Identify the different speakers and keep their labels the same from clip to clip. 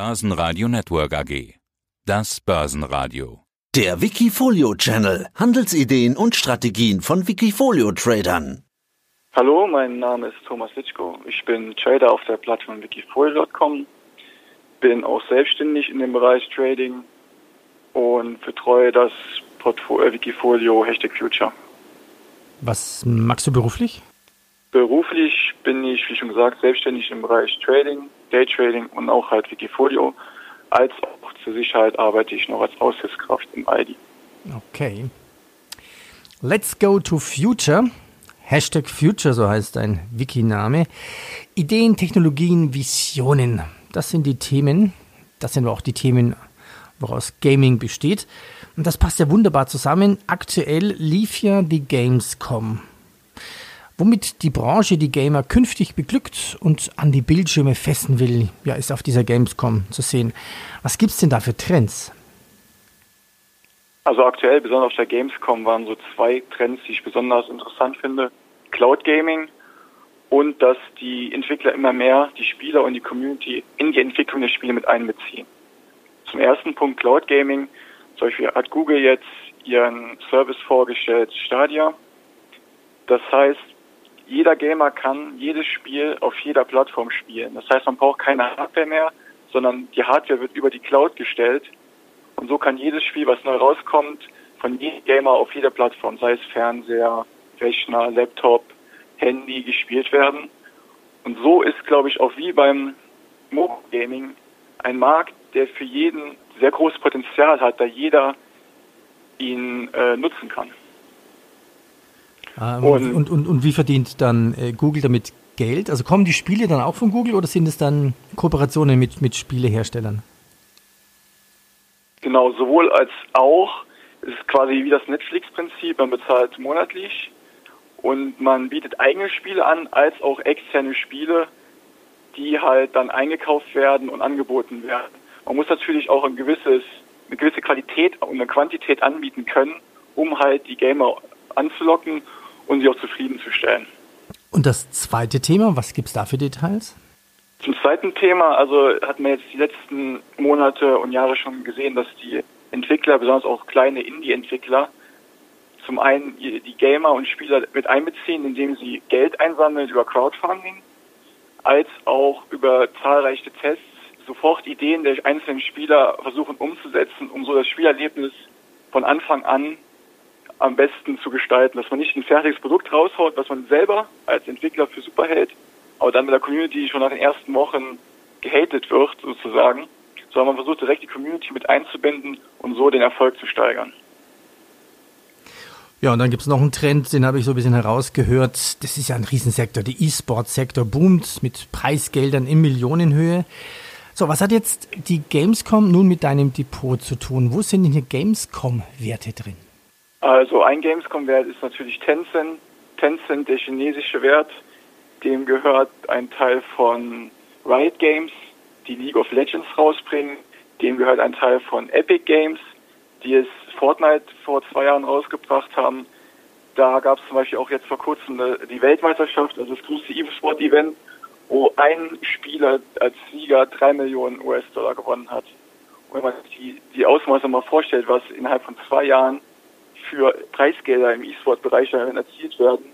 Speaker 1: Börsenradio Network AG. Das Börsenradio.
Speaker 2: Der Wikifolio Channel. Handelsideen und Strategien von Wikifolio Tradern.
Speaker 3: Hallo, mein Name ist Thomas Litschko. Ich bin Trader auf der Plattform wikifolio.com. Bin auch selbstständig in dem Bereich Trading und betreue das Portfolio Wikifolio Hashtag Future.
Speaker 4: Was magst du beruflich?
Speaker 3: Beruflich bin ich, wie schon gesagt, selbstständig im Bereich Trading, Daytrading und auch halt Wikifolio. Als auch zur Sicherheit arbeite ich noch als Aushilfskraft im ID.
Speaker 4: Okay. Let's go to future. Hashtag Future, so heißt ein Wiki-Name. Ideen, Technologien, Visionen. Das sind die Themen. Das sind auch die Themen, woraus Gaming besteht. Und das passt ja wunderbar zusammen. Aktuell lief ja die Gamescom womit die Branche die Gamer künftig beglückt und an die Bildschirme fessen will, ja, ist auf dieser Gamescom zu sehen. Was gibt es denn da für Trends?
Speaker 3: Also aktuell, besonders auf der Gamescom, waren so zwei Trends, die ich besonders interessant finde. Cloud Gaming und dass die Entwickler immer mehr die Spieler und die Community in die Entwicklung der Spiele mit einbeziehen. Zum ersten Punkt Cloud Gaming. Zum Beispiel hat Google jetzt ihren Service vorgestellt, Stadia. Das heißt, jeder Gamer kann jedes Spiel auf jeder Plattform spielen. Das heißt, man braucht keine Hardware mehr, sondern die Hardware wird über die Cloud gestellt. Und so kann jedes Spiel, was neu rauskommt, von jedem Gamer auf jeder Plattform, sei es Fernseher, Rechner, Laptop, Handy, gespielt werden. Und so ist, glaube ich, auch wie beim Mobile Gaming ein Markt, der für jeden sehr großes Potenzial hat, da jeder ihn äh, nutzen kann.
Speaker 4: Ähm, und, und, und, und, wie verdient dann äh, Google damit Geld? Also kommen die Spiele dann auch von Google oder sind es dann Kooperationen mit, mit Spieleherstellern?
Speaker 3: Genau, sowohl als auch. Es ist quasi wie das Netflix-Prinzip, man bezahlt monatlich und man bietet eigene Spiele an, als auch externe Spiele, die halt dann eingekauft werden und angeboten werden. Man muss natürlich auch ein gewisses, eine gewisse Qualität und eine Quantität anbieten können, um halt die Gamer anzulocken und sie auch zufriedenzustellen.
Speaker 4: Und das zweite Thema, was gibt es da für Details?
Speaker 3: Zum zweiten Thema, also hat man jetzt die letzten Monate und Jahre schon gesehen, dass die Entwickler, besonders auch kleine Indie-Entwickler, zum einen die Gamer und Spieler mit einbeziehen, indem sie Geld einsammeln über Crowdfunding, als auch über zahlreiche Tests sofort Ideen der einzelnen Spieler versuchen umzusetzen, um so das Spielerlebnis von Anfang an am besten zu gestalten, dass man nicht ein fertiges Produkt raushaut, was man selber als Entwickler für super hält, aber dann mit der Community schon nach den ersten Wochen gehatet wird, sozusagen, sondern man versucht direkt die Community mit einzubinden und so den Erfolg zu steigern.
Speaker 4: Ja, und dann gibt es noch einen Trend, den habe ich so ein bisschen herausgehört. Das ist ja ein Riesensektor. Der E-Sport-Sektor boomt mit Preisgeldern in Millionenhöhe. So, was hat jetzt die Gamescom nun mit deinem Depot zu tun? Wo sind denn hier Gamescom-Werte drin?
Speaker 3: Also ein Gamescom-Wert ist natürlich Tencent. Tencent, der chinesische Wert, dem gehört ein Teil von Riot Games, die League of Legends rausbringen. Dem gehört ein Teil von Epic Games, die es Fortnite vor zwei Jahren rausgebracht haben. Da gab es zum Beispiel auch jetzt vor kurzem die Weltmeisterschaft, also das größte E-Sport-Event, wo ein Spieler als Sieger drei Millionen US-Dollar gewonnen hat. Und wenn man sich die, die Ausmaße mal vorstellt, was innerhalb von zwei Jahren für Preisgelder im E-Sport-Bereich erzielt werden,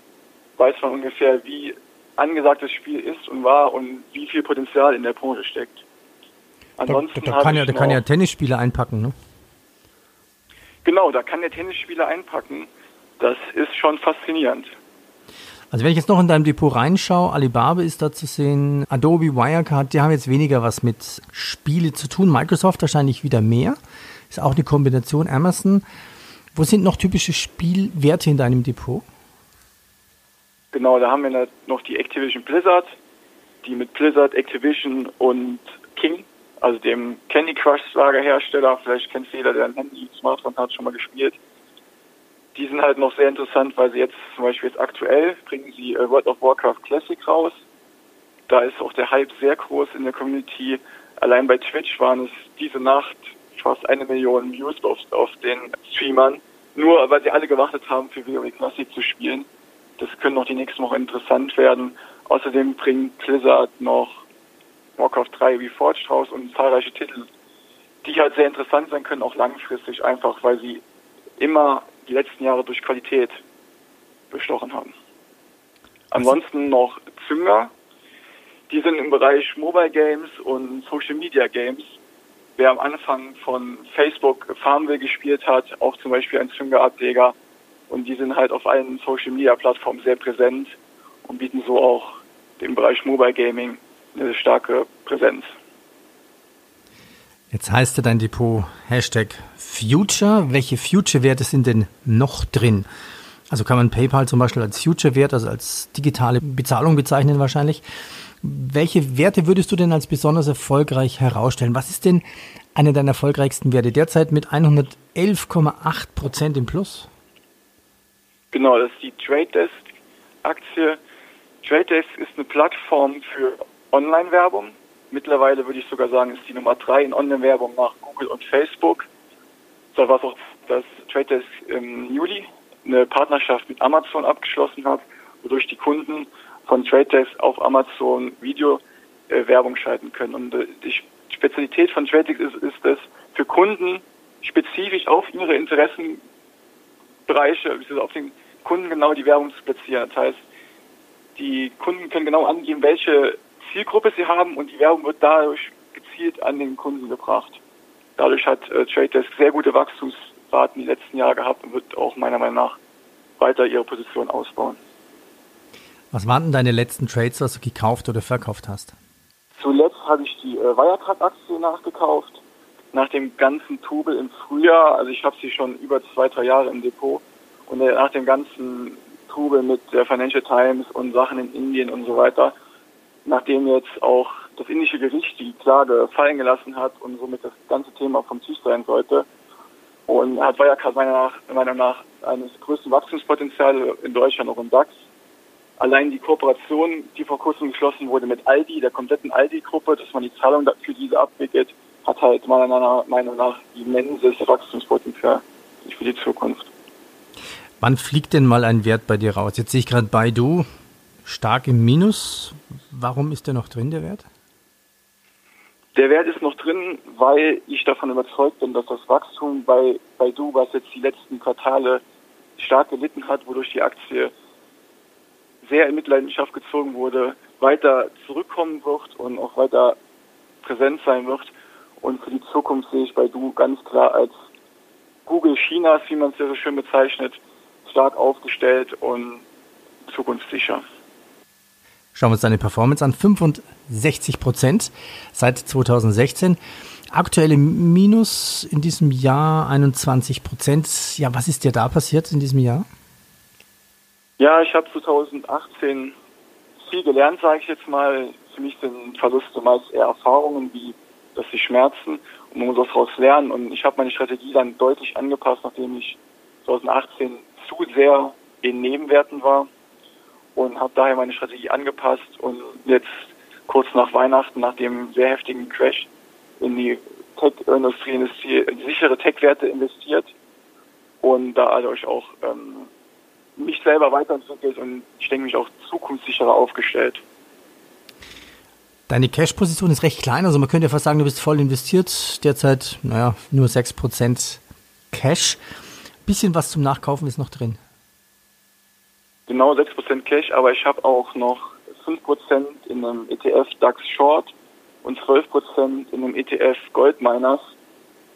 Speaker 3: weiß man ungefähr, wie angesagt das Spiel ist und war und wie viel Potenzial in der Branche steckt.
Speaker 4: Ansonsten da, da, da kann, ja, da kann ja Tennisspieler einpacken, ne?
Speaker 3: Genau, da kann der Tennisspieler einpacken. Das ist schon faszinierend.
Speaker 4: Also wenn ich jetzt noch in deinem Depot reinschaue, Alibaba ist da zu sehen, Adobe, Wirecard, die haben jetzt weniger was mit Spiele zu tun. Microsoft wahrscheinlich wieder mehr. Ist auch eine Kombination. Amazon wo sind noch typische Spielwerte in deinem Depot?
Speaker 3: Genau, da haben wir noch die Activision Blizzard, die mit Blizzard, Activision und King, also dem Candy Crush Lagerhersteller, vielleicht kennt jeder, der ein Handy, Smartphone hat, schon mal gespielt. Die sind halt noch sehr interessant, weil sie jetzt zum Beispiel jetzt aktuell bringen sie äh, World of Warcraft Classic raus. Da ist auch der Hype sehr groß in der Community. Allein bei Twitch waren es diese Nacht fast eine Million Views auf, auf den Streamern, nur weil sie alle gewartet haben, für WoW Classic zu spielen. Das können noch die nächsten Wochen interessant werden. Außerdem bringt Blizzard noch Warcraft 3 Reforged raus und zahlreiche Titel, die halt sehr interessant sein können, auch langfristig, einfach weil sie immer die letzten Jahre durch Qualität bestochen haben. Ansonsten noch Zünger, die sind im Bereich Mobile Games und Social Media Games. Wer am Anfang von Facebook Farmville gespielt hat, auch zum Beispiel ein Zünger-Ableger, und die sind halt auf allen Social Media Plattformen sehr präsent und bieten so auch im Bereich Mobile Gaming eine starke Präsenz.
Speaker 4: Jetzt heißt ja dein Depot Hashtag Future. Welche Future-Werte sind denn noch drin? Also kann man PayPal zum Beispiel als Future-Wert, also als digitale Bezahlung bezeichnen wahrscheinlich. Welche Werte würdest du denn als besonders erfolgreich herausstellen? Was ist denn eine deiner erfolgreichsten Werte derzeit mit 111,8 Prozent im Plus?
Speaker 3: Genau, das ist die Trade Desk Aktie. Trade Desk ist eine Plattform für Online-Werbung. Mittlerweile würde ich sogar sagen, ist die Nummer drei in Online-Werbung nach Google und Facebook. Da war es auch, dass Trade Desk im Juli eine Partnerschaft mit Amazon abgeschlossen hat, wodurch die Kunden von Trade Desk auf Amazon Video äh, Werbung schalten können. Und äh, die Spezialität von Trade Desk ist, ist es, für Kunden spezifisch auf ihre Interessenbereiche, auf den Kunden genau die Werbung zu platzieren. Das heißt, die Kunden können genau angeben, welche Zielgruppe sie haben und die Werbung wird dadurch gezielt an den Kunden gebracht. Dadurch hat äh, Trade Desk sehr gute Wachstumsraten die letzten Jahre gehabt und wird auch meiner Meinung nach weiter ihre Position ausbauen.
Speaker 4: Was waren denn deine letzten Trades, was du gekauft oder verkauft hast?
Speaker 3: Zuletzt habe ich die äh, Wirecard-Aktie nachgekauft. Nach dem ganzen Tubel im Frühjahr, also ich habe sie schon über zwei, drei Jahre im Depot, und äh, nach dem ganzen Trubel mit der Financial Times und Sachen in Indien und so weiter, nachdem jetzt auch das indische Gericht die Klage fallen gelassen hat und somit das ganze Thema vom Tisch sein sollte, und hat Wirecard meiner, meiner nach eines größten Wachstumspotenzial in Deutschland auch im DAX. Allein die Kooperation, die vor kurzem geschlossen wurde mit Aldi, der kompletten Aldi-Gruppe, dass man die Zahlung für diese abwickelt, hat halt meiner Meinung nach immenses Wachstumspotenzial für die Zukunft.
Speaker 4: Wann fliegt denn mal ein Wert bei dir raus? Jetzt sehe ich gerade Baidu stark im Minus. Warum ist der noch drin, der Wert?
Speaker 3: Der Wert ist noch drin, weil ich davon überzeugt bin, dass das Wachstum bei Baidu, was jetzt die letzten Quartale stark gelitten hat, wodurch die Aktie sehr in Mitleidenschaft gezogen wurde, weiter zurückkommen wird und auch weiter präsent sein wird. Und für die Zukunft sehe ich Baidu ganz klar als Google Chinas, wie man es ja so schön bezeichnet, stark aufgestellt und zukunftssicher.
Speaker 4: Schauen wir uns deine Performance an. 65 Prozent seit 2016. Aktuelle Minus in diesem Jahr 21 Prozent. Ja, was ist dir da passiert in diesem Jahr?
Speaker 3: Ja, ich habe 2018 viel gelernt, sage ich jetzt mal. Für mich sind Verluste meist eher Erfahrungen, wie dass sie schmerzen und man muss daraus lernen. Und ich habe meine Strategie dann deutlich angepasst, nachdem ich 2018 zu sehr in Nebenwerten war und habe daher meine Strategie angepasst und jetzt kurz nach Weihnachten, nach dem sehr heftigen Crash in die Tech-Industrie, in sichere Tech-Werte investiert und dadurch auch ähm, mich selber weiterentwickelt und ich denke mich auch zukunftssicherer aufgestellt.
Speaker 4: Deine Cash-Position ist recht klein, also man könnte ja fast sagen, du bist voll investiert. Derzeit, naja, nur 6% Cash. Bisschen was zum Nachkaufen ist noch drin.
Speaker 3: Genau 6% Cash, aber ich habe auch noch 5% in einem ETF DAX Short und 12% in einem ETF Gold Miners.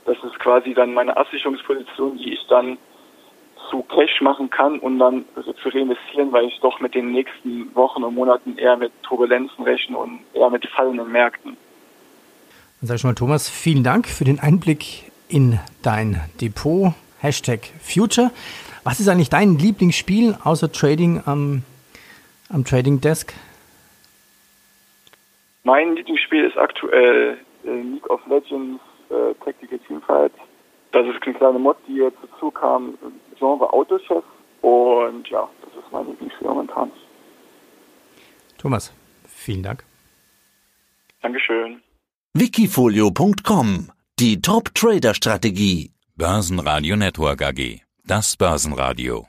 Speaker 3: Das ist quasi dann meine Absicherungsposition, die ich dann zu Cash machen kann und dann zu reinvestieren, weil ich doch mit den nächsten Wochen und Monaten eher mit Turbulenzen rechne und eher mit fallenden Märkten.
Speaker 4: Dann sage ich mal, Thomas, vielen Dank für den Einblick in dein Depot. Hashtag Future. Was ist eigentlich dein Lieblingsspiel außer Trading am, am Trading Desk?
Speaker 3: Mein Lieblingsspiel ist aktuell äh, League of Legends äh, Tactical Teamfight. Das ist eine kleine Mod, die jetzt dazu kam, Genre Autochess. Und ja, das ist mein Lieblingsspiel momentan.
Speaker 4: Thomas, vielen Dank.
Speaker 3: Dankeschön.
Speaker 2: Wikifolio.com Die Top-Trader-Strategie
Speaker 1: Börsenradio Network AG. Das Börsenradio.